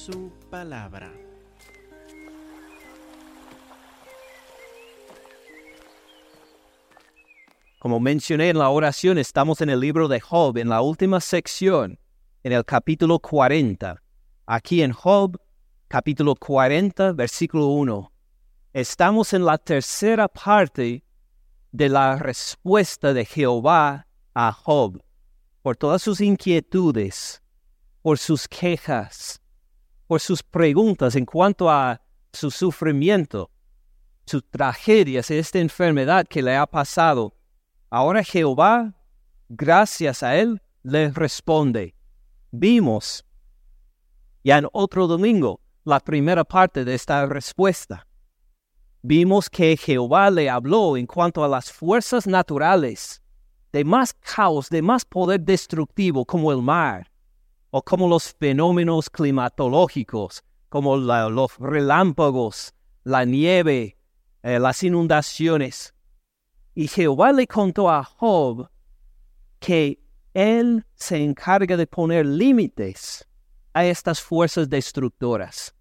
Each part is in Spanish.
su palabra. Como mencioné en la oración, estamos en el libro de Job, en la última sección, en el capítulo 40. Aquí en Job, capítulo 40, versículo 1. Estamos en la tercera parte de la respuesta de Jehová a Job por todas sus inquietudes, por sus quejas, por sus preguntas en cuanto a su sufrimiento, sus tragedias, esta enfermedad que le ha pasado. Ahora Jehová, gracias a él, le responde. Vimos ya en otro domingo la primera parte de esta respuesta. Vimos que Jehová le habló en cuanto a las fuerzas naturales de más caos, de más poder destructivo como el mar, o como los fenómenos climatológicos, como los relámpagos, la nieve, eh, las inundaciones. Y Jehová le contó a Job que él se encarga de poner límites a estas fuerzas destructoras.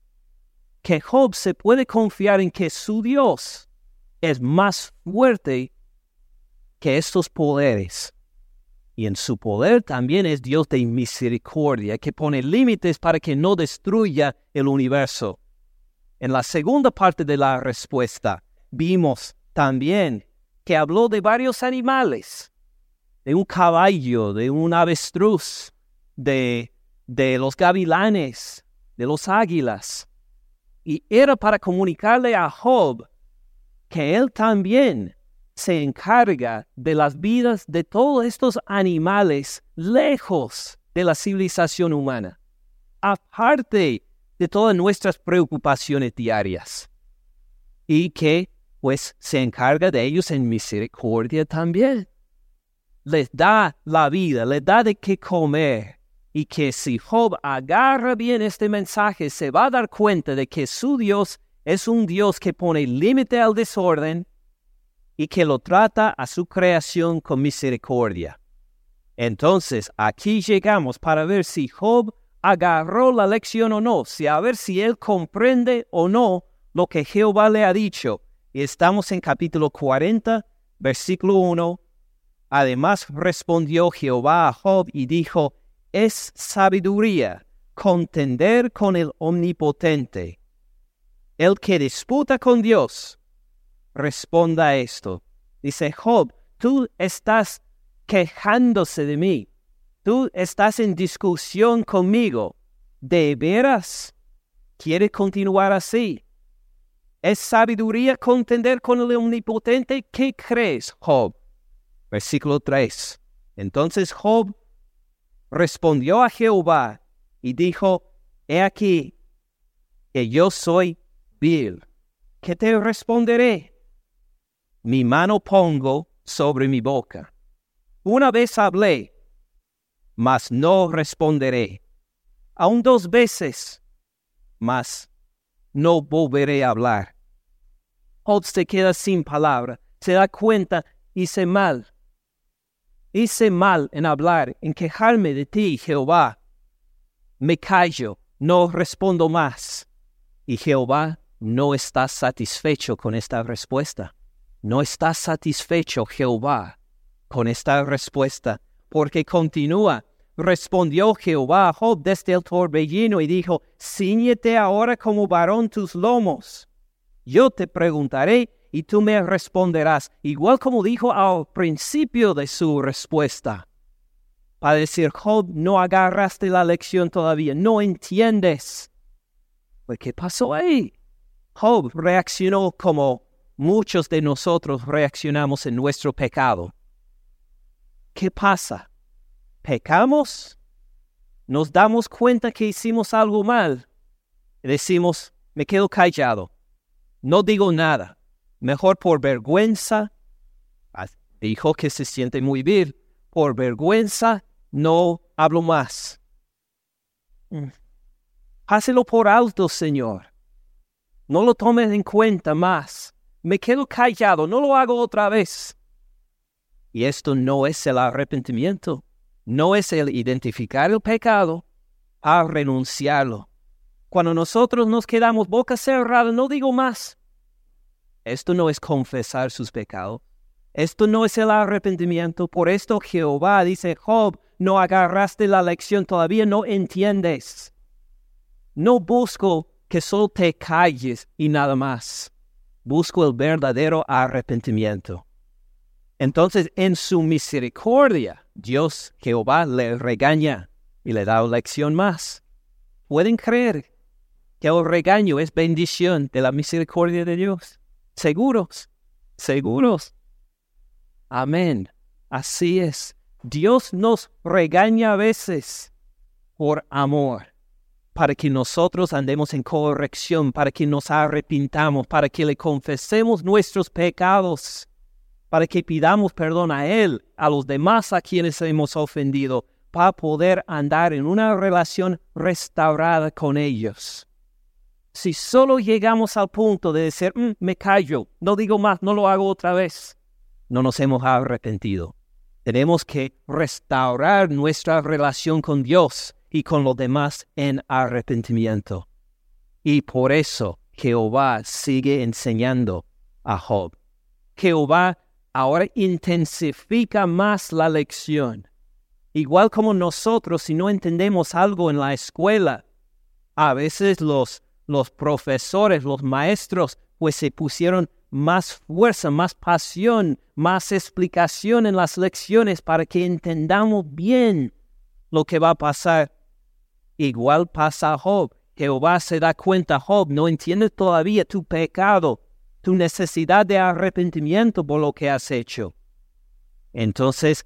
Que Job se puede confiar en que su Dios es más fuerte que estos poderes. Y en su poder también es Dios de misericordia, que pone límites para que no destruya el universo. En la segunda parte de la respuesta, vimos también que habló de varios animales, de un caballo, de un avestruz, de, de los gavilanes, de los águilas. Y era para comunicarle a Job que él también se encarga de las vidas de todos estos animales lejos de la civilización humana, aparte de todas nuestras preocupaciones diarias, y que pues se encarga de ellos en misericordia también. Les da la vida, les da de qué comer, y que si Job agarra bien este mensaje, se va a dar cuenta de que su Dios es un Dios que pone límite al desorden y que lo trata a su creación con misericordia. Entonces aquí llegamos para ver si Job agarró la lección o no, si a ver si él comprende o no lo que Jehová le ha dicho. Y estamos en capítulo 40, versículo 1. Además respondió Jehová a Job y dijo, es sabiduría contender con el omnipotente. El que disputa con Dios responda esto. Dice Job, tú estás quejándose de mí, tú estás en discusión conmigo. ¿De veras? ¿Quieres continuar así? ¿Es sabiduría contender con el omnipotente? ¿Qué crees, Job? Versículo 3. Entonces Job respondió a Jehová y dijo, He aquí que yo soy vil. ¿Qué te responderé? Mi mano pongo sobre mi boca. Una vez hablé, mas no responderé. Aún dos veces, mas no volveré a hablar. Job se queda sin palabra, se da cuenta, hice mal. Hice mal en hablar, en quejarme de ti, Jehová. Me callo, no respondo más. Y Jehová no está satisfecho con esta respuesta. No está satisfecho Jehová con esta respuesta, porque continúa. Respondió Jehová a Job desde el torbellino y dijo, Cíñete ahora como varón tus lomos. Yo te preguntaré y tú me responderás, igual como dijo al principio de su respuesta. Para decir, Job, no agarraste la lección todavía, no entiendes. Pues, ¿qué pasó ahí? Job reaccionó como muchos de nosotros reaccionamos en nuestro pecado. ¿Qué pasa? ¿Pecamos? Nos damos cuenta que hicimos algo mal. Decimos, me quedo callado. No digo nada. Mejor por vergüenza. Dijo que se siente muy bien. Por vergüenza no hablo más. Mm. Hácelo por alto, Señor. No lo tomes en cuenta más me quedo callado, no lo hago otra vez. Y esto no es el arrepentimiento, no es el identificar el pecado a renunciarlo. Cuando nosotros nos quedamos boca cerrada, no digo más. Esto no es confesar sus pecados. Esto no es el arrepentimiento. Por esto Jehová dice, Job, no agarraste la lección, todavía no entiendes. No busco que solo te calles y nada más. Busco el verdadero arrepentimiento. Entonces, en su misericordia, Dios, Jehová, le regaña y le da lección más. ¿Pueden creer que el regaño es bendición de la misericordia de Dios? Seguros, seguros. Amén. Así es. Dios nos regaña a veces por amor, para que nosotros andemos en corrección, para que nos arrepintamos, para que le confesemos nuestros pecados, para que pidamos perdón a Él, a los demás a quienes hemos ofendido, para poder andar en una relación restaurada con ellos. Si solo llegamos al punto de decir, mm, me callo, no digo más, no lo hago otra vez, no nos hemos arrepentido. Tenemos que restaurar nuestra relación con Dios y con los demás en arrepentimiento. Y por eso Jehová sigue enseñando a Job. Jehová ahora intensifica más la lección. Igual como nosotros, si no entendemos algo en la escuela, a veces los, los profesores, los maestros, pues se pusieron más fuerza, más pasión, más explicación en las lecciones para que entendamos bien lo que va a pasar. Igual pasa a Job. Jehová se da cuenta, Job, no entiendes todavía tu pecado, tu necesidad de arrepentimiento por lo que has hecho. Entonces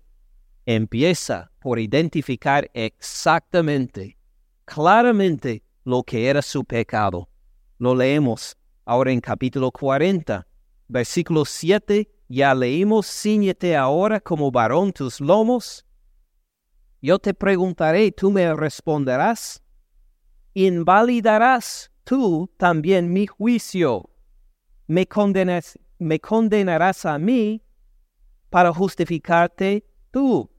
empieza por identificar exactamente, claramente lo que era su pecado. Lo leemos ahora en capítulo 40, versículo 7. Ya leímos, ciñete ahora como varón tus lomos. Yo te preguntaré, tú me responderás. Invalidarás tú también mi juicio me, me condenarás a mí para justificarte tú.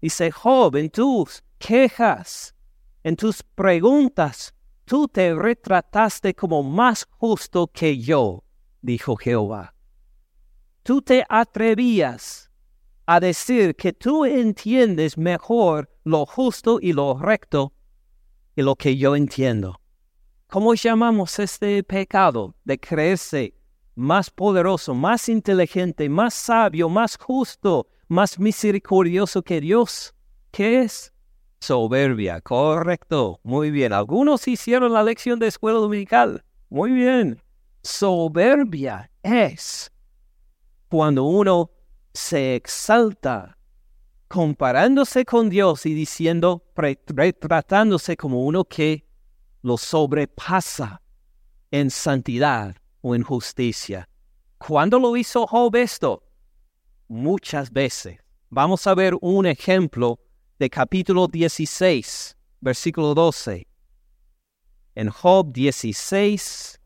Dice Job, en tus quejas, en tus preguntas, tú te retrataste como más justo que yo, dijo Jehová. Tú te atrevías a decir que tú entiendes mejor lo justo y lo recto y lo que yo entiendo. ¿Cómo llamamos este pecado de creerse más poderoso, más inteligente, más sabio, más justo, más misericordioso que Dios? ¿Qué es? Soberbia, correcto. Muy bien. Algunos hicieron la lección de escuela dominical. Muy bien. Soberbia es cuando uno se exalta comparándose con Dios y diciendo, retratándose como uno que lo sobrepasa en santidad o en justicia. ¿Cuándo lo hizo Job esto? Muchas veces. Vamos a ver un ejemplo de capítulo 16, versículo 12. En Job 16,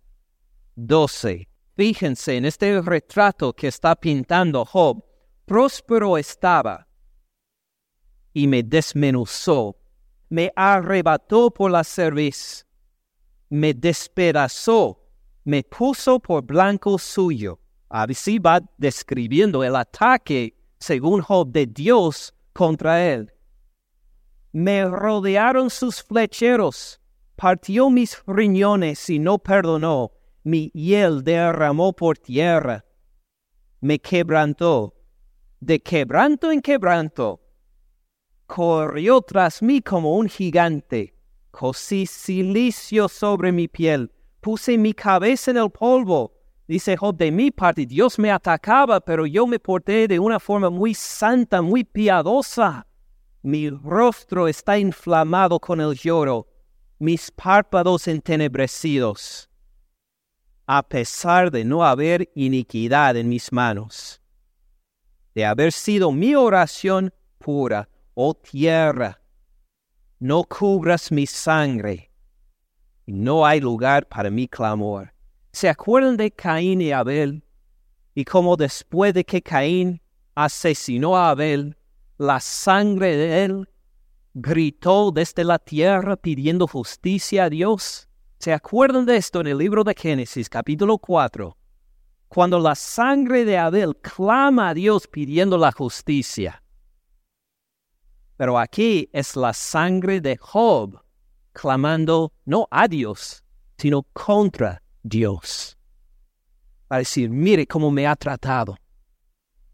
12. Fíjense en este retrato que está pintando Job. Próspero estaba y me desmenuzó, me arrebató por la cerviz me despedazó, me puso por blanco suyo. Así va describiendo el ataque, según Job, de Dios contra él. Me rodearon sus flecheros, partió mis riñones y no perdonó, mi hiel derramó por tierra, me quebrantó, de quebranto en quebranto, corrió tras mí como un gigante cosí silicio sobre mi piel, puse mi cabeza en el polvo. Dice Job, de mi parte Dios me atacaba, pero yo me porté de una forma muy santa, muy piadosa. Mi rostro está inflamado con el lloro, mis párpados entenebrecidos, a pesar de no haber iniquidad en mis manos, de haber sido mi oración pura, oh tierra, no cubras mi sangre. No hay lugar para mi clamor. ¿Se acuerdan de Caín y Abel? Y cómo después de que Caín asesinó a Abel, la sangre de él gritó desde la tierra pidiendo justicia a Dios. ¿Se acuerdan de esto en el libro de Génesis, capítulo 4? Cuando la sangre de Abel clama a Dios pidiendo la justicia. Pero aquí es la sangre de Job clamando no a Dios, sino contra Dios. Para decir, mire cómo me ha tratado.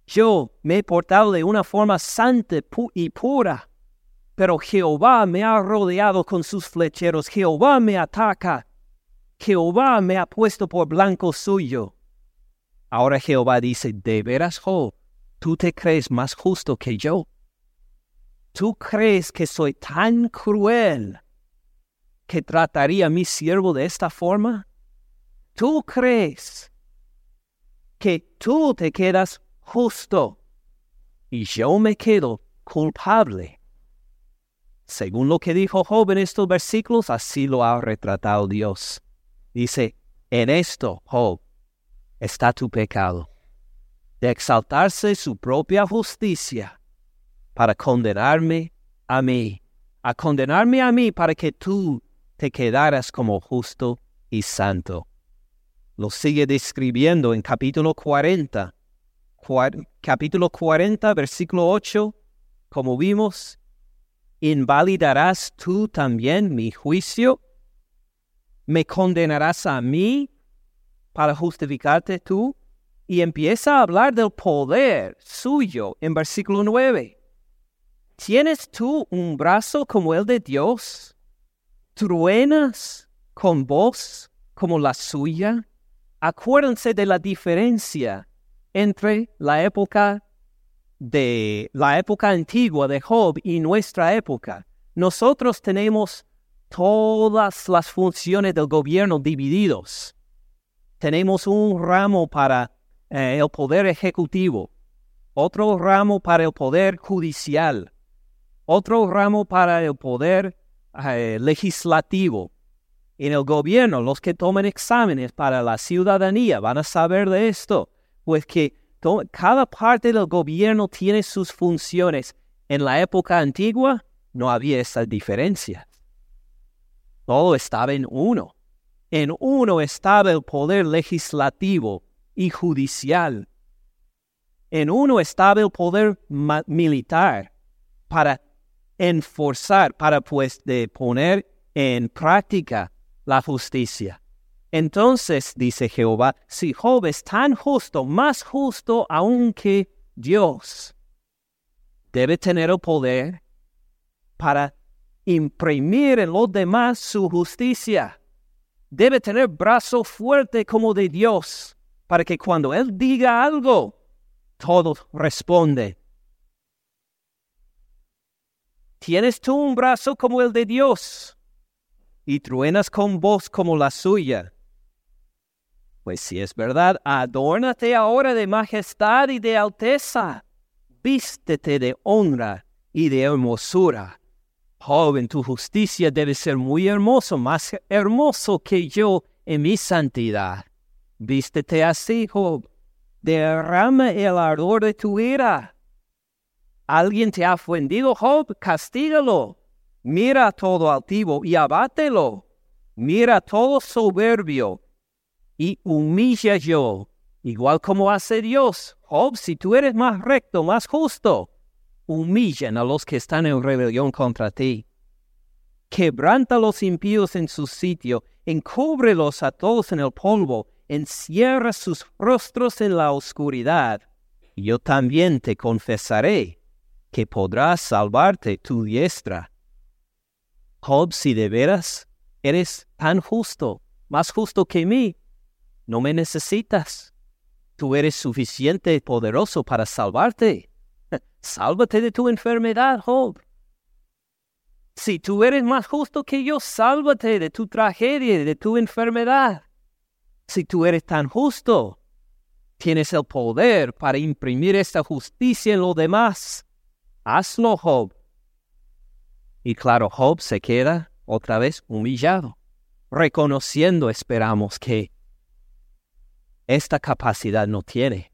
Yo me he portado de una forma santa y pura, pero Jehová me ha rodeado con sus flecheros, Jehová me ataca, Jehová me ha puesto por blanco suyo. Ahora Jehová dice, ¿de veras, Job, tú te crees más justo que yo? ¿Tú crees que soy tan cruel que trataría a mi siervo de esta forma? ¿Tú crees que tú te quedas justo y yo me quedo culpable? Según lo que dijo Job en estos versículos, así lo ha retratado Dios. Dice, en esto, Job, está tu pecado, de exaltarse su propia justicia para condenarme a mí, a condenarme a mí para que tú te quedaras como justo y santo. Lo sigue describiendo en capítulo 40, capítulo 40, versículo 8, como vimos, ¿invalidarás tú también mi juicio? ¿Me condenarás a mí para justificarte tú? Y empieza a hablar del poder suyo en versículo 9. ¿Tienes tú un brazo como el de Dios? ¿Truenas con voz como la suya? Acuérdense de la diferencia entre la época de la época antigua de Job y nuestra época. Nosotros tenemos todas las funciones del gobierno divididos. Tenemos un ramo para eh, el poder ejecutivo, otro ramo para el poder judicial, otro ramo para el poder eh, legislativo. En el gobierno, los que tomen exámenes para la ciudadanía van a saber de esto, pues que cada parte del gobierno tiene sus funciones. En la época antigua no había esa diferencia. Todo estaba en uno. En uno estaba el poder legislativo y judicial. En uno estaba el poder militar para enforzar, para pues poner en práctica la justicia. Entonces, dice Jehová, si Job es tan justo, más justo aún que Dios, debe tener el poder para imprimir en los demás su justicia. Debe tener brazo fuerte como de Dios, para que cuando Él diga algo, todo responde. ¿Tienes tú un brazo como el de Dios? Y truenas con voz como la suya. Pues si es verdad, adórnate ahora de majestad y de alteza. Vístete de honra y de hermosura. Joven, tu justicia debe ser muy hermoso, más hermoso que yo en mi santidad. Vístete así, Job. Derrama el ardor de tu ira. ¿Alguien te ha ofendido, Job? Castígalo. Mira todo altivo y abátelo. Mira todo soberbio y humilla yo, igual como hace Dios. Job, si tú eres más recto, más justo, humillan a los que están en rebelión contra ti. Quebranta a los impíos en su sitio, encúbrelos a todos en el polvo, encierra sus rostros en la oscuridad. Yo también te confesaré que podrás salvarte tu diestra. Job, si de veras eres tan justo, más justo que mí, no me necesitas. Tú eres suficiente poderoso para salvarte. Sálvate de tu enfermedad, Job. Si tú eres más justo que yo, sálvate de tu tragedia, de tu enfermedad. Si tú eres tan justo, tienes el poder para imprimir esta justicia en los demás. Hazlo, Job. Y claro, Job se queda otra vez humillado, reconociendo, esperamos, que esta capacidad no tiene.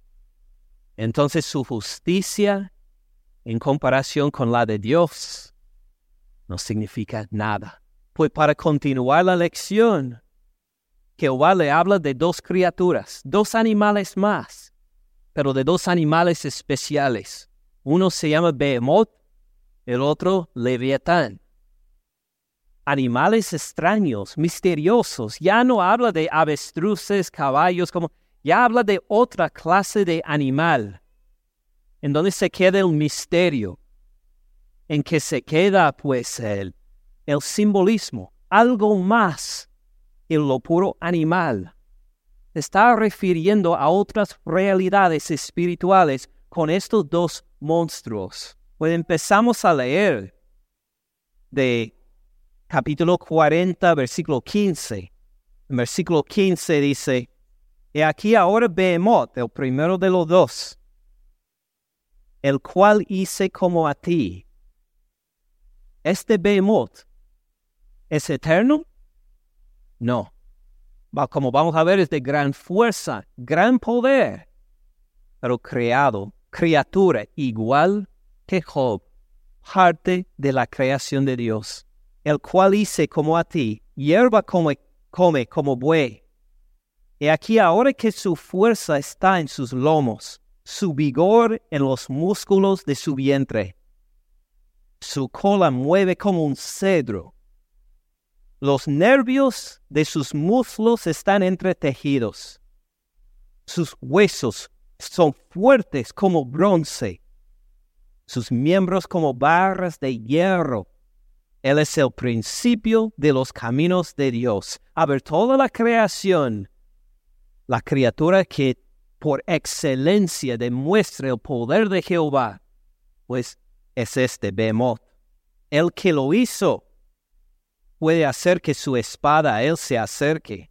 Entonces su justicia en comparación con la de Dios no significa nada. Pues para continuar la lección, Jehová le habla de dos criaturas, dos animales más, pero de dos animales especiales. Uno se llama Behemoth, el otro Leviatán. Animales extraños, misteriosos. Ya no habla de avestruces, caballos, como ya habla de otra clase de animal, en donde se queda el misterio, en que se queda pues el, el simbolismo, algo más en lo puro animal. Está refiriendo a otras realidades espirituales con estos dos monstruos. Pues empezamos a leer de capítulo 40, versículo 15. En versículo 15 dice, Y aquí ahora Behemoth, el primero de los dos, el cual hice como a ti, ¿Este Behemoth es eterno? No. Como vamos a ver, es de gran fuerza, gran poder, pero creado, criatura igual que Job, parte de la creación de Dios, el cual hice como a ti, hierba come, come como buey. Y aquí ahora que su fuerza está en sus lomos, su vigor en los músculos de su vientre, su cola mueve como un cedro. Los nervios de sus muslos están entretejidos. Sus huesos son fuertes como bronce. Sus miembros como barras de hierro. Él es el principio de los caminos de Dios. A ver, toda la creación, la criatura que por excelencia demuestra el poder de Jehová, pues es este Behemoth. El que lo hizo puede hacer que su espada a él se acerque.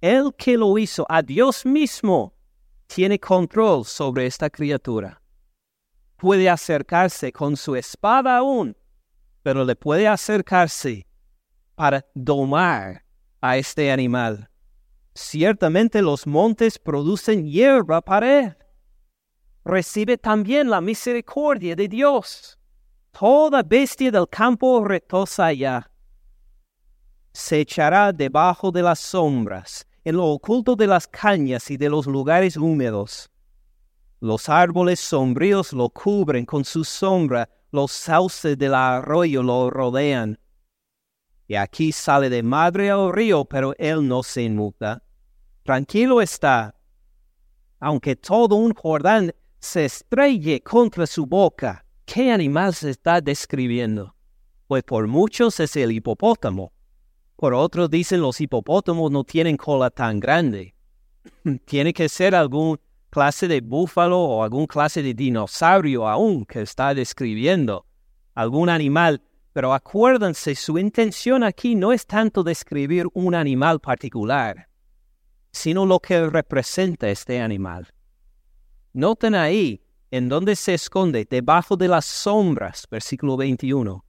El que lo hizo, a Dios mismo, tiene control sobre esta criatura. Puede acercarse con su espada aún, pero le puede acercarse para domar a este animal. Ciertamente los montes producen hierba para él recibe también la misericordia de Dios. Toda bestia del campo retosa ya. Se echará debajo de las sombras, en lo oculto de las cañas y de los lugares húmedos. Los árboles sombríos lo cubren con su sombra, los sauces del arroyo lo rodean. Y aquí sale de madre al río, pero él no se inmuta. Tranquilo está, aunque todo un Jordán se estrelle contra su boca. ¿Qué animal se está describiendo? Pues por muchos es el hipopótamo. Por otros dicen los hipopótamos no tienen cola tan grande. Tiene que ser algún clase de búfalo o algún clase de dinosaurio aún que está describiendo. Algún animal. Pero acuérdense, su intención aquí no es tanto describir un animal particular, sino lo que representa este animal. Noten ahí en donde se esconde, debajo de las sombras, versículo 21.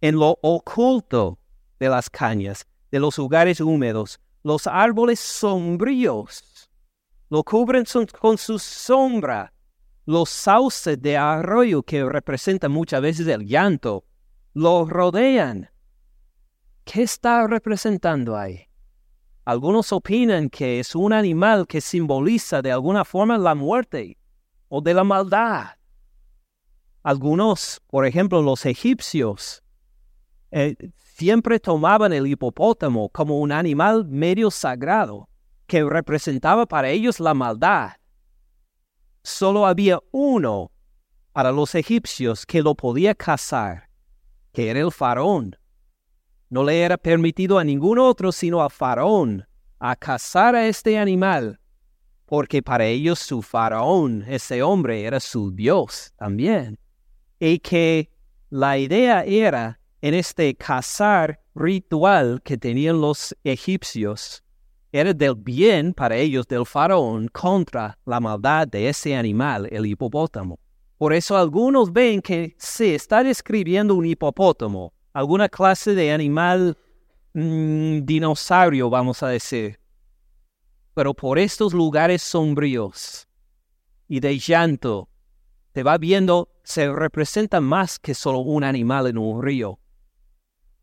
En lo oculto de las cañas, de los lugares húmedos, los árboles sombríos lo cubren con su sombra. Los sauces de arroyo que representan muchas veces el llanto, lo rodean. ¿Qué está representando ahí? Algunos opinan que es un animal que simboliza de alguna forma la muerte o de la maldad. Algunos, por ejemplo los egipcios, eh, siempre tomaban el hipopótamo como un animal medio sagrado que representaba para ellos la maldad. Solo había uno para los egipcios que lo podía cazar, que era el faraón. No le era permitido a ningún otro sino a Faraón a cazar a este animal, porque para ellos su Faraón, ese hombre, era su Dios también. Y que la idea era en este cazar ritual que tenían los egipcios, era del bien para ellos del faraón contra la maldad de ese animal, el hipopótamo. Por eso algunos ven que se está describiendo un hipopótamo, alguna clase de animal mm, dinosaurio, vamos a decir. Pero por estos lugares sombríos y de llanto, te va viendo se representa más que solo un animal en un río.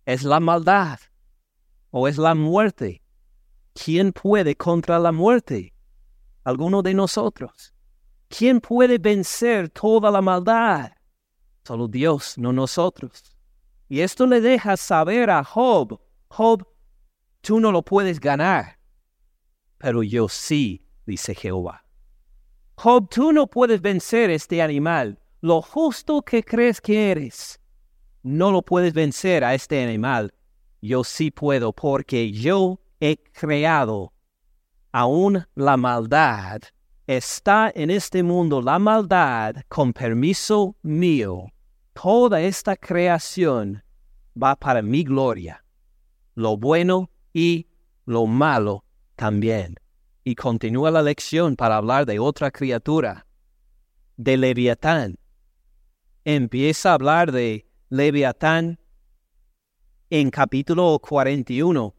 Es la maldad o es la muerte. ¿Quién puede contra la muerte? Alguno de nosotros. ¿Quién puede vencer toda la maldad? Solo Dios, no nosotros. Y esto le deja saber a Job, Job, tú no lo puedes ganar, pero yo sí, dice Jehová. Job, tú no puedes vencer este animal, lo justo que crees que eres. No lo puedes vencer a este animal. Yo sí puedo porque yo he creado aún la maldad. Está en este mundo la maldad con permiso mío toda esta creación va para mi gloria, lo bueno y lo malo también. Y continúa la lección para hablar de otra criatura, de Leviatán. Empieza a hablar de Leviatán en capítulo 41.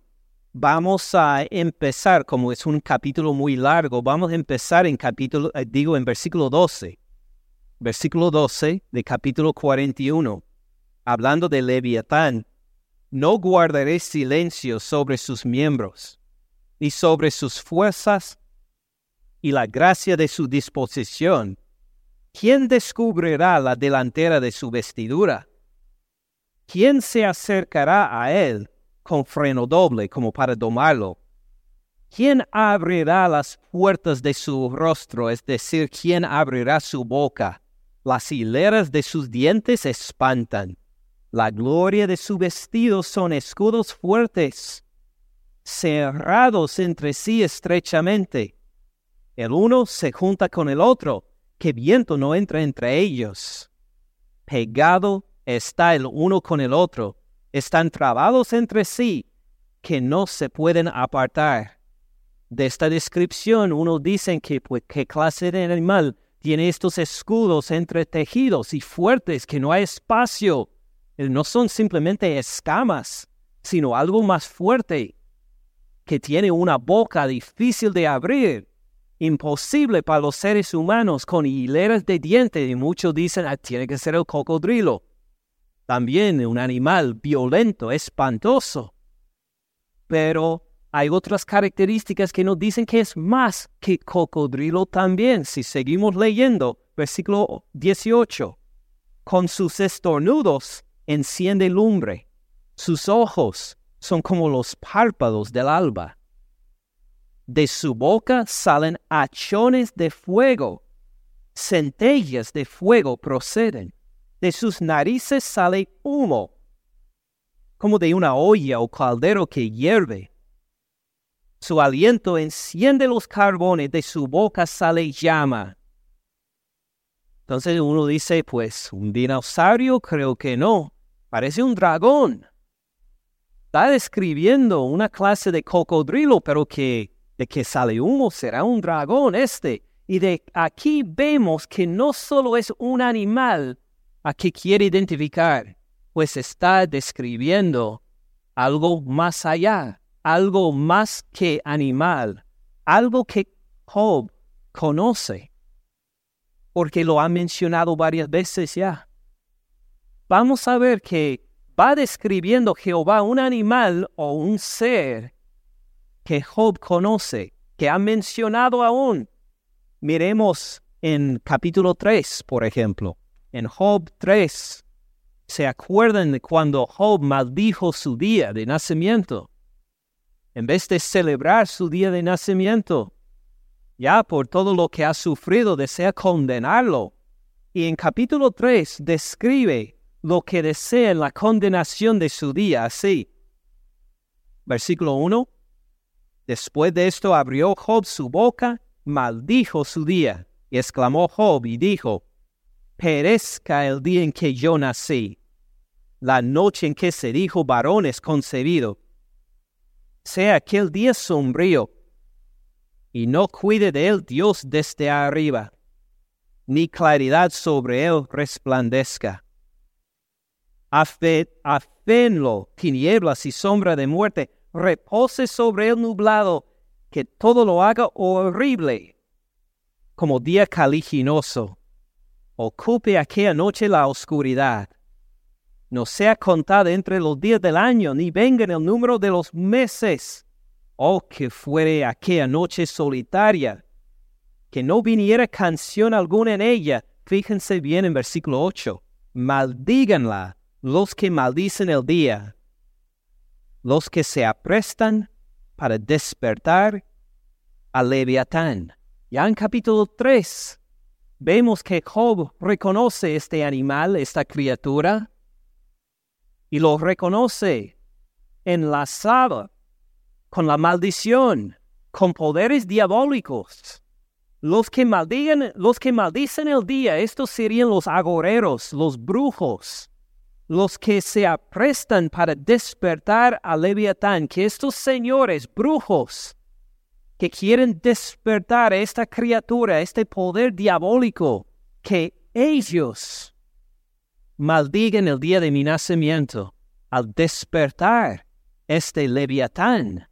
Vamos a empezar, como es un capítulo muy largo, vamos a empezar en capítulo, eh, digo, en versículo 12 versículo 12 de capítulo 41, hablando de Leviatán, no guardaré silencio sobre sus miembros, ni sobre sus fuerzas y la gracia de su disposición. ¿Quién descubrirá la delantera de su vestidura? ¿Quién se acercará a él con freno doble como para domarlo? ¿Quién abrirá las puertas de su rostro, es decir, quién abrirá su boca? Las hileras de sus dientes espantan. La gloria de su vestido son escudos fuertes, cerrados entre sí estrechamente. El uno se junta con el otro, que viento no entra entre ellos. Pegado está el uno con el otro, están trabados entre sí, que no se pueden apartar. De esta descripción uno dice que pues, qué clase de animal tiene estos escudos entretejidos y fuertes que no hay espacio. Eh, no son simplemente escamas, sino algo más fuerte, que tiene una boca difícil de abrir, imposible para los seres humanos con hileras de dientes y muchos dicen, ah, tiene que ser el cocodrilo. También un animal violento, espantoso. Pero hay otras características que nos dicen que es más que cocodrilo también. Si seguimos leyendo, versículo 18, con sus estornudos enciende lumbre, sus ojos son como los párpados del alba. De su boca salen hachones de fuego, centellas de fuego proceden, de sus narices sale humo, como de una olla o caldero que hierve su aliento enciende los carbones, de su boca sale llama. Entonces uno dice, pues, un dinosaurio creo que no, parece un dragón. Está describiendo una clase de cocodrilo, pero que de que sale humo será un dragón este. Y de aquí vemos que no solo es un animal a que quiere identificar, pues está describiendo algo más allá algo más que animal, algo que Job conoce, porque lo ha mencionado varias veces ya. Vamos a ver que va describiendo Jehová un animal o un ser que Job conoce, que ha mencionado aún. Miremos en capítulo 3, por ejemplo. En Job 3, ¿se acuerdan de cuando Job maldijo su día de nacimiento? en vez de celebrar su día de nacimiento, ya por todo lo que ha sufrido, desea condenarlo. Y en capítulo 3 describe lo que desea en la condenación de su día así. Versículo 1. Después de esto abrió Job su boca, maldijo su día, y exclamó Job y dijo, Perezca el día en que yo nací, la noche en que se dijo varón es concebido sea aquel día sombrío, y no cuide de él Dios desde arriba, ni claridad sobre él resplandezca. Afenlo tinieblas y sombra de muerte, repose sobre el nublado, que todo lo haga horrible, como día caliginoso. Ocupe aquella noche la oscuridad. No sea contada entre los días del año, ni venga en el número de los meses. Oh, que fuere aquella noche solitaria, que no viniera canción alguna en ella. Fíjense bien en versículo 8. Maldíganla los que maldicen el día, los que se aprestan para despertar a Leviatán. Ya en capítulo 3 vemos que Job reconoce este animal, esta criatura, y lo reconoce enlazado con la maldición, con poderes diabólicos. Los que maldigan, los que maldicen el día, estos serían los agoreros, los brujos, los que se aprestan para despertar a Leviatán, que estos señores brujos que quieren despertar a esta criatura, este poder diabólico, que ellos maldigan el día de mi nacimiento al despertar este leviatán.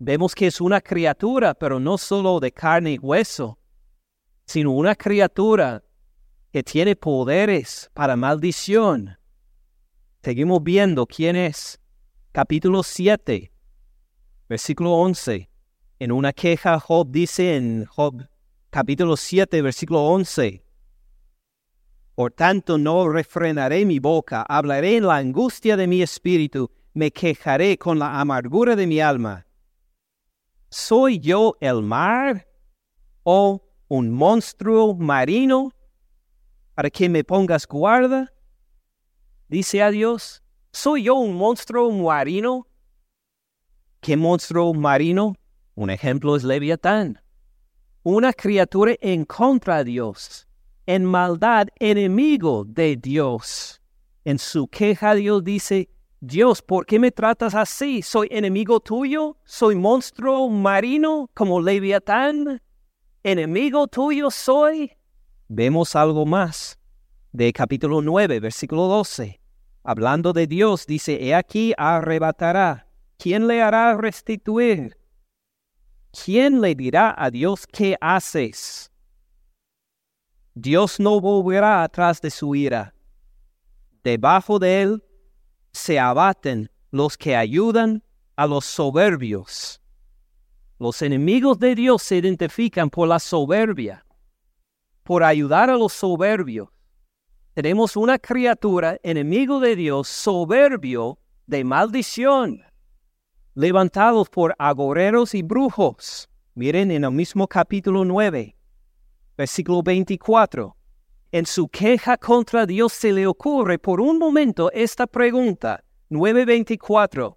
Vemos que es una criatura, pero no solo de carne y hueso, sino una criatura que tiene poderes para maldición. Seguimos viendo quién es. Capítulo 7, versículo 11. En una queja, Job dice en Job capítulo 7, versículo 11, Por tanto no refrenaré mi boca, hablaré en la angustia de mi espíritu, me quejaré con la amargura de mi alma. ¿Soy yo el mar o un monstruo marino para que me pongas guarda? Dice a Dios, ¿soy yo un monstruo marino? ¿Qué monstruo marino? Un ejemplo es Leviatán, una criatura en contra de Dios, en maldad enemigo de Dios. En su queja Dios dice, Dios, ¿por qué me tratas así? ¿Soy enemigo tuyo? ¿Soy monstruo marino como Leviatán? ¿Enemigo tuyo soy? Vemos algo más de capítulo 9, versículo 12. Hablando de Dios, dice, He aquí arrebatará. ¿Quién le hará restituir? ¿Quién le dirá a Dios qué haces? Dios no volverá atrás de su ira. Debajo de él se abaten los que ayudan a los soberbios. Los enemigos de Dios se identifican por la soberbia, por ayudar a los soberbios. Tenemos una criatura, enemigo de Dios, soberbio de maldición levantados por agoreros y brujos. Miren en el mismo capítulo 9, versículo 24. En su queja contra Dios se le ocurre por un momento esta pregunta, 9.24.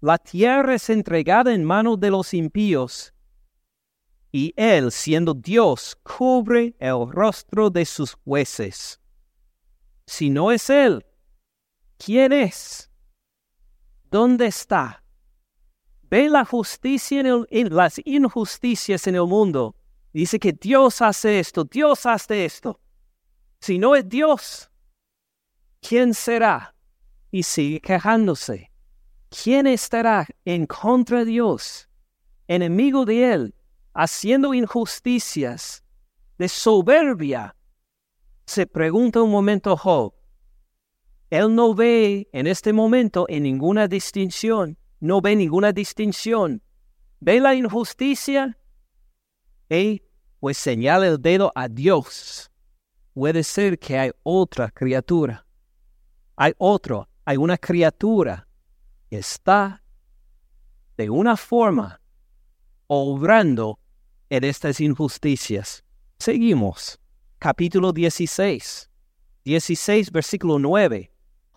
La tierra es entregada en manos de los impíos, y él, siendo Dios, cubre el rostro de sus jueces. Si no es él, ¿quién es? ¿Dónde está? Ve la justicia en, las injusticias en el mundo. Dice que Dios hace esto, Dios hace esto. Si no es Dios, ¿quién será? Y sigue quejándose. ¿Quién estará en contra de Dios, enemigo de Él, haciendo injusticias, de soberbia? Se pregunta un momento Job. Él no ve en este momento en ninguna distinción, no ve ninguna distinción. Ve la injusticia y pues señala el dedo a Dios. Puede ser que hay otra criatura. Hay otro, hay una criatura que está de una forma obrando en estas injusticias. Seguimos. Capítulo 16. 16, versículo 9.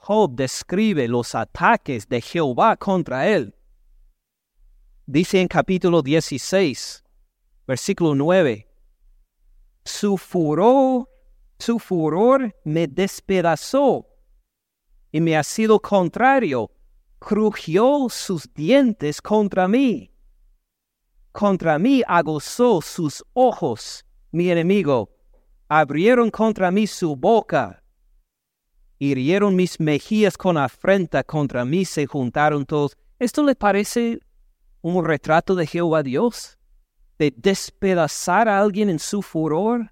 Job describe los ataques de Jehová contra él. Dice en capítulo 16, versículo 9, su furor, su furor me despedazó y me ha sido contrario, crujió sus dientes contra mí. Contra mí aguzó sus ojos, mi enemigo, abrieron contra mí su boca hirieron mis mejillas con afrenta, contra mí se juntaron todos. ¿Esto le parece un retrato de Jehová Dios? ¿De despedazar a alguien en su furor?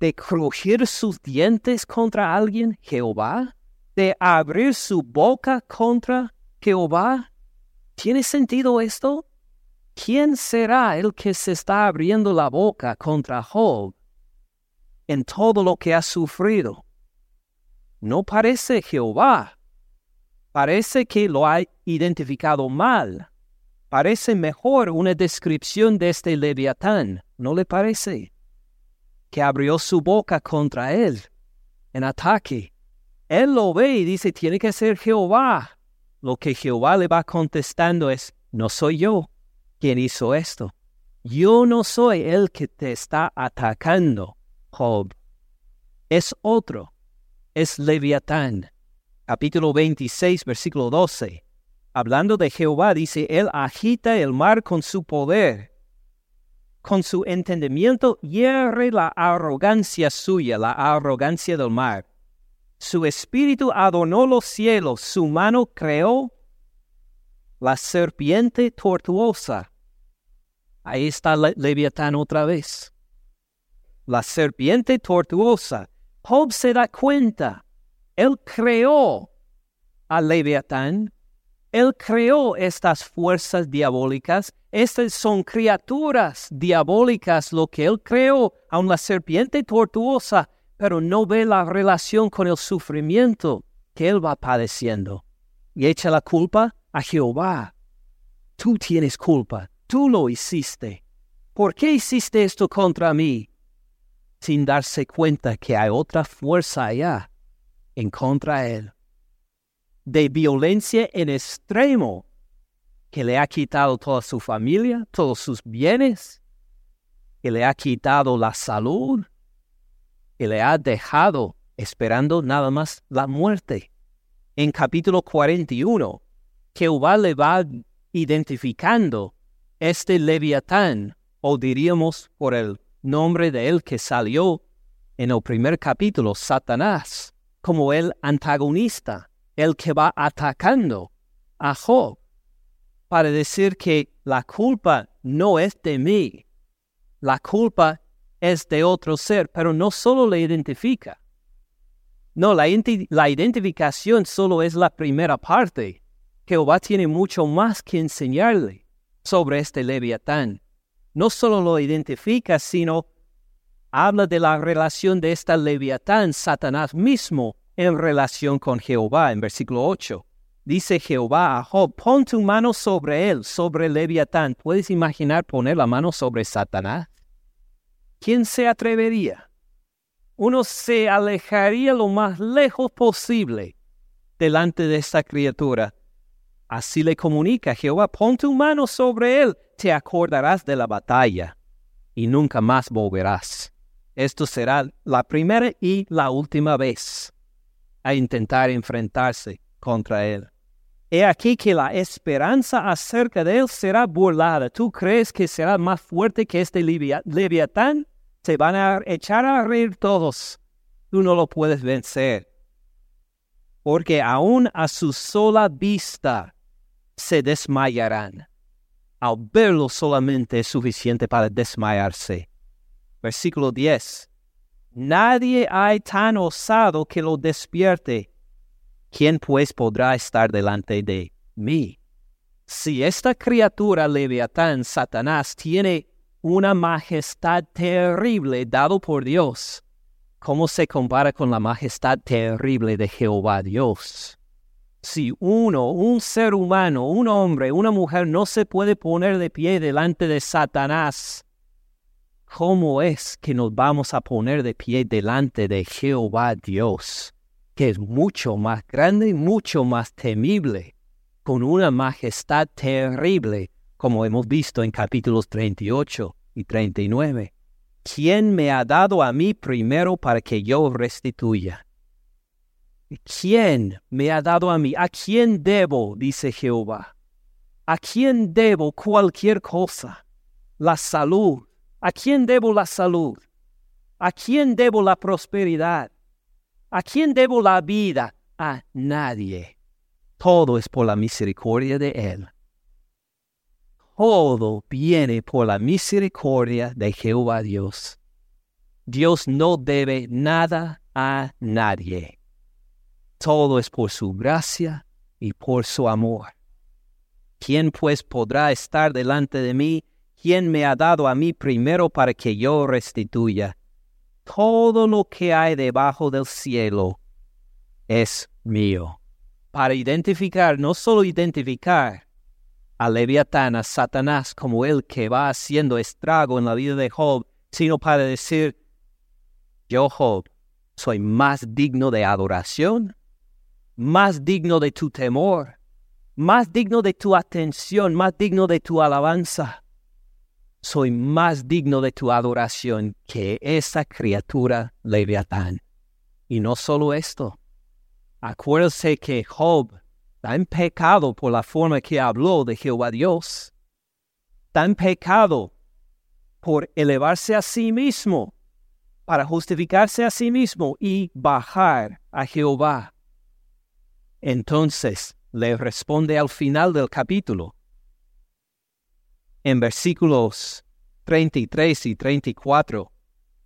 de crujir sus dientes contra alguien, Jehová, de abrir su boca contra Jehová. ¿Tiene sentido esto? ¿Quién será el que se está abriendo la boca contra Job en todo lo que ha sufrido? No parece Jehová. Parece que lo ha identificado mal. Parece mejor una descripción de este leviatán, ¿no le parece? Que abrió su boca contra él en ataque. Él lo ve y dice, tiene que ser Jehová. Lo que Jehová le va contestando es, no soy yo quien hizo esto. Yo no soy el que te está atacando, Job. Es otro, es Leviatán. Capítulo 26, versículo 12. Hablando de Jehová, dice, Él agita el mar con su poder. Con su entendimiento hierre la arrogancia suya, la arrogancia del mar. Su espíritu adornó los cielos, su mano creó la serpiente tortuosa. Ahí está Leviatán otra vez. La serpiente tortuosa. Job se da cuenta. Él creó a Leviatán. Él creó estas fuerzas diabólicas. Estas son criaturas diabólicas lo que él creó, a la serpiente tortuosa pero no ve la relación con el sufrimiento que él va padeciendo. Y echa la culpa a Jehová. Tú tienes culpa, tú lo hiciste. ¿Por qué hiciste esto contra mí? Sin darse cuenta que hay otra fuerza allá en contra de él. De violencia en extremo, que le ha quitado toda su familia, todos sus bienes, que le ha quitado la salud, y le ha dejado esperando nada más la muerte. En capítulo 41, Jehová le va identificando este leviatán, o diríamos por el nombre de él que salió en el primer capítulo, Satanás, como el antagonista, el que va atacando a Job, para decir que la culpa no es de mí, la culpa es de otro ser, pero no solo le identifica. No, la, la identificación solo es la primera parte. Jehová tiene mucho más que enseñarle sobre este leviatán. No solo lo identifica, sino habla de la relación de esta leviatán, Satanás mismo, en relación con Jehová, en versículo 8. Dice Jehová a Job, pon tu mano sobre él, sobre leviatán. ¿Puedes imaginar poner la mano sobre Satanás? ¿quién se atrevería? Uno se alejaría lo más lejos posible delante de esta criatura. Así le comunica Jehová, pon tu mano sobre él, te acordarás de la batalla y nunca más volverás. Esto será la primera y la última vez a intentar enfrentarse contra él. He aquí que la esperanza acerca de él será burlada. ¿Tú crees que será más fuerte que este leviatán? Se van a echar a reír todos. Tú no lo puedes vencer. Porque aún a su sola vista se desmayarán. Al verlo solamente es suficiente para desmayarse. Versículo 10. Nadie hay tan osado que lo despierte. ¿Quién pues podrá estar delante de mí? Si esta criatura leviatán, Satanás, tiene una majestad terrible dado por Dios. ¿Cómo se compara con la majestad terrible de Jehová Dios? Si uno, un ser humano, un hombre, una mujer no se puede poner de pie delante de Satanás, ¿cómo es que nos vamos a poner de pie delante de Jehová Dios, que es mucho más grande y mucho más temible, con una majestad terrible como hemos visto en capítulos 38 y 39. ¿Quién me ha dado a mí primero para que yo restituya? ¿Quién me ha dado a mí? ¿A quién debo? dice Jehová. ¿A quién debo cualquier cosa? La salud. ¿A quién debo la salud? ¿A quién debo la prosperidad? ¿A quién debo la vida? A nadie. Todo es por la misericordia de Él todo viene por la misericordia de Jehová Dios. Dios no debe nada a nadie. Todo es por su gracia y por su amor. ¿Quién pues podrá estar delante de mí? ¿Quién me ha dado a mí primero para que yo restituya? Todo lo que hay debajo del cielo es mío. Para identificar, no solo identificar a Leviatán, a Satanás como el que va haciendo estrago en la vida de Job, sino para decir, yo Job soy más digno de adoración, más digno de tu temor, más digno de tu atención, más digno de tu alabanza. Soy más digno de tu adoración que esa criatura Leviatán. Y no solo esto. Acuérdese que Job está en pecado por la forma que habló de Jehová Dios. Está en pecado por elevarse a sí mismo, para justificarse a sí mismo y bajar a Jehová. Entonces, le responde al final del capítulo. En versículos 33 y 34,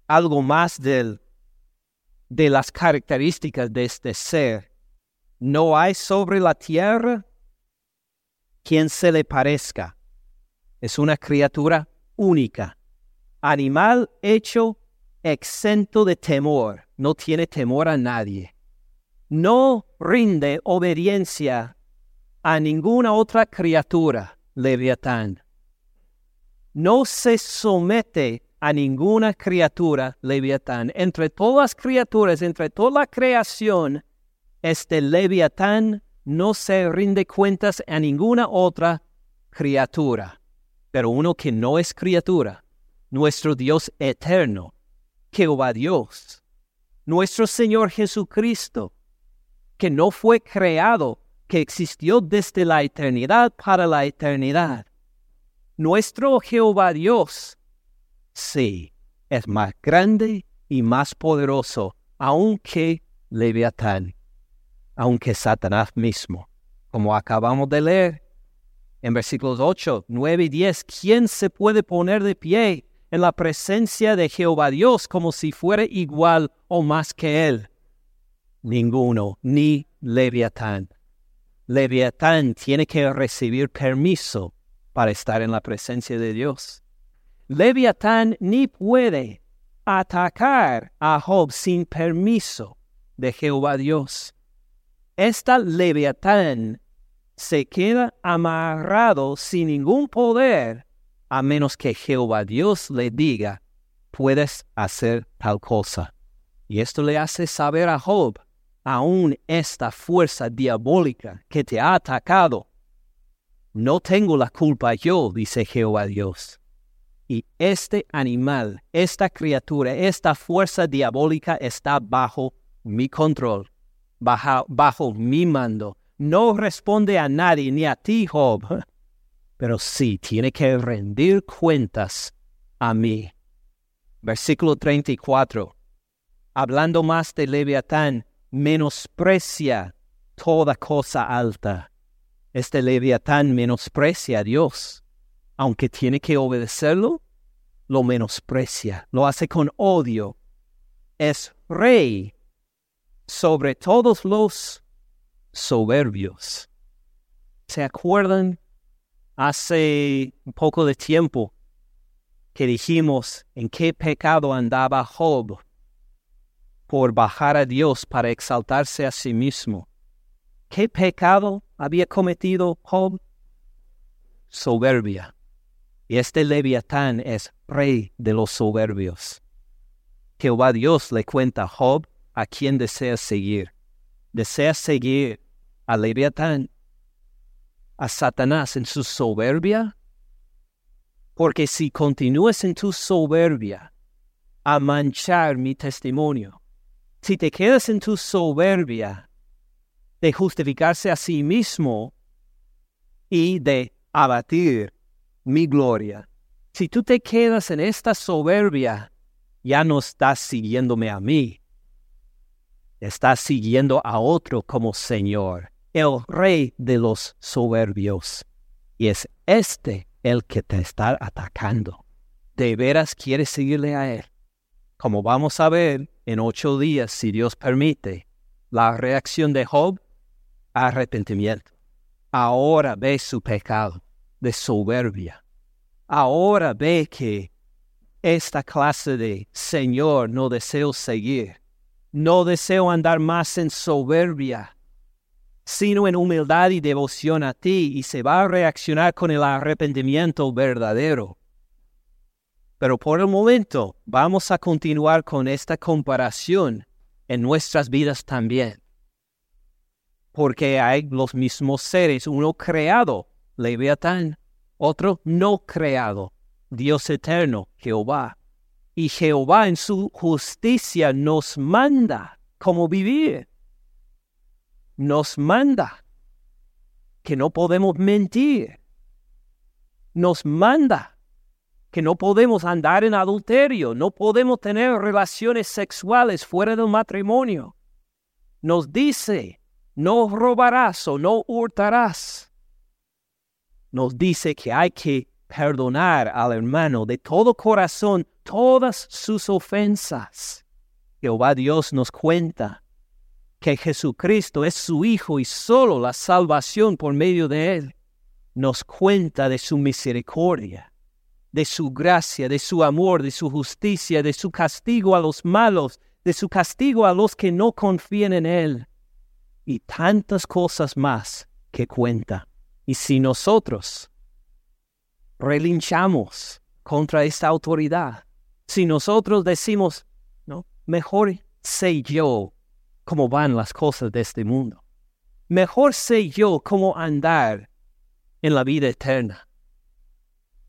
algo más del, de las características de este ser. No hay sobre la tierra quien se le parezca. Es una criatura única, animal hecho exento de temor, no tiene temor a nadie no rinde obediencia a ninguna otra criatura, Leviatán. No se somete a ninguna criatura, Leviatán. Entre todas las criaturas, entre toda la creación, este Leviatán no se rinde cuentas a ninguna otra criatura. Pero uno que no es criatura, nuestro Dios eterno, Jehová Dios, nuestro Señor Jesucristo, que no fue creado, que existió desde la eternidad para la eternidad. Nuestro Jehová Dios, sí, es más grande y más poderoso, aunque Leviatán, aunque Satanás mismo. Como acabamos de leer en versículos 8, 9 y 10, ¿quién se puede poner de pie en la presencia de Jehová Dios como si fuera igual o más que él? Ninguno, ni Leviatán. Leviatán tiene que recibir permiso para estar en la presencia de Dios. Leviatán ni puede atacar a Job sin permiso de Jehová Dios. Esta Leviatán se queda amarrado sin ningún poder a menos que Jehová Dios le diga, puedes hacer tal cosa. Y esto le hace saber a Job aún esta fuerza diabólica que te ha atacado. No tengo la culpa yo, dice Jehová Dios. Y este animal, esta criatura, esta fuerza diabólica está bajo mi control, bajo, mi mando. No responde a nadie, ni a ti, Job, pero sí tiene que rendir cuentas a mí. Versículo 34. Hablando más de Leviatán, menosprecia toda cosa alta. Este leviatán menosprecia a Dios. Aunque tiene que obedecerlo, lo menosprecia, lo hace con odio. Es rey sobre todos los soberbios. ¿Se acuerdan hace un poco de tiempo que dijimos en qué pecado andaba Job por bajar a Dios para exaltarse a sí mismo. ¿Qué pecado había cometido Job? Soberbia. Y este leviatán es rey de los soberbios. Jehová Dios le cuenta a Job a quien desea seguir. Desea seguir a leviatán, a Satanás en su soberbia. Porque si continúas en tu soberbia, a manchar mi testimonio, si te quedas en tu soberbia de justificarse a sí mismo y de abatir mi gloria, si tú te quedas en esta soberbia, ya no estás siguiéndome a mí, estás siguiendo a otro como Señor, el Rey de los soberbios. Y es este el que te está atacando. ¿De veras quieres seguirle a Él? como vamos a ver en ocho días, si Dios permite, la reacción de Job, arrepentimiento. Ahora ve su pecado de soberbia. Ahora ve que esta clase de Señor no deseo seguir. No deseo andar más en soberbia, sino en humildad y devoción a ti, y se va a reaccionar con el arrepentimiento verdadero. Pero por el momento vamos a continuar con esta comparación en nuestras vidas también. Porque hay los mismos seres, uno creado, Leviatán, otro no creado, Dios eterno, Jehová. Y Jehová en su justicia nos manda cómo vivir. Nos manda que no podemos mentir. Nos manda que no podemos andar en adulterio, no podemos tener relaciones sexuales fuera del matrimonio. Nos dice, no robarás o no hurtarás. Nos dice que hay que perdonar al hermano de todo corazón todas sus ofensas. Jehová Dios nos cuenta que Jesucristo es su Hijo y solo la salvación por medio de Él. Nos cuenta de su misericordia de su gracia, de su amor, de su justicia, de su castigo a los malos, de su castigo a los que no confían en Él, y tantas cosas más que cuenta. Y si nosotros relinchamos contra esta autoridad, si nosotros decimos, no, mejor sé yo cómo van las cosas de este mundo, mejor sé yo cómo andar en la vida eterna,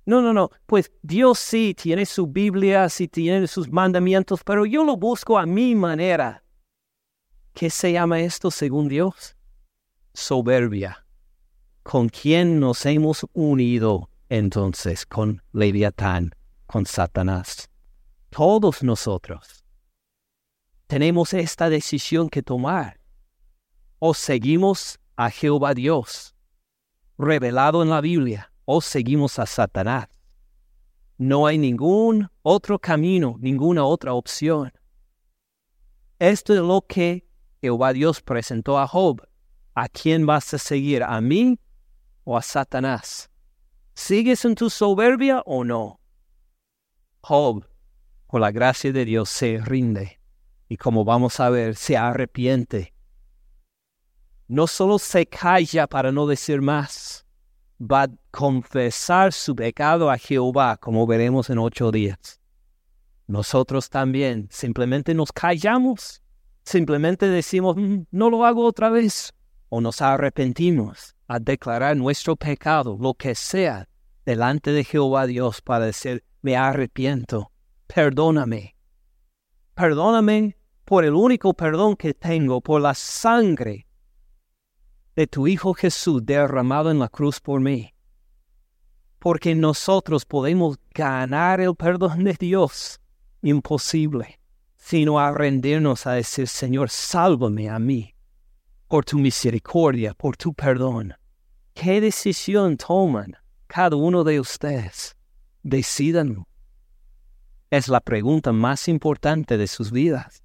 no, no, no. Pues Dios sí tiene su Biblia, sí tiene sus mandamientos, pero yo lo busco a mi manera. ¿Qué se llama esto según Dios? Soberbia. ¿Con quién nos hemos unido entonces? Con Leviatán, con Satanás. Todos nosotros tenemos esta decisión que tomar. O seguimos a Jehová Dios, revelado en la Biblia, o seguimos a Satanás. No hay ningún otro camino, ninguna otra opción. Esto es lo que Jehová Dios presentó a Job. ¿A quién vas a seguir? ¿A mí o a Satanás? ¿Sigues en tu soberbia o no? Job, por la gracia de Dios, se rinde y como vamos a ver, se arrepiente. No solo se calla para no decir más, va a confesar su pecado a Jehová, como veremos en ocho días. Nosotros también simplemente nos callamos, simplemente decimos, mm, no lo hago otra vez, o nos arrepentimos a declarar nuestro pecado, lo que sea, delante de Jehová Dios para decir, me arrepiento, perdóname. Perdóname por el único perdón que tengo, por la sangre de tu Hijo Jesús derramado en la cruz por mí. Porque nosotros podemos ganar el perdón de Dios. Imposible. Sino a rendirnos a decir, Señor, sálvame a mí. Por tu misericordia, por tu perdón. ¿Qué decisión toman cada uno de ustedes? Decidan. Es la pregunta más importante de sus vidas.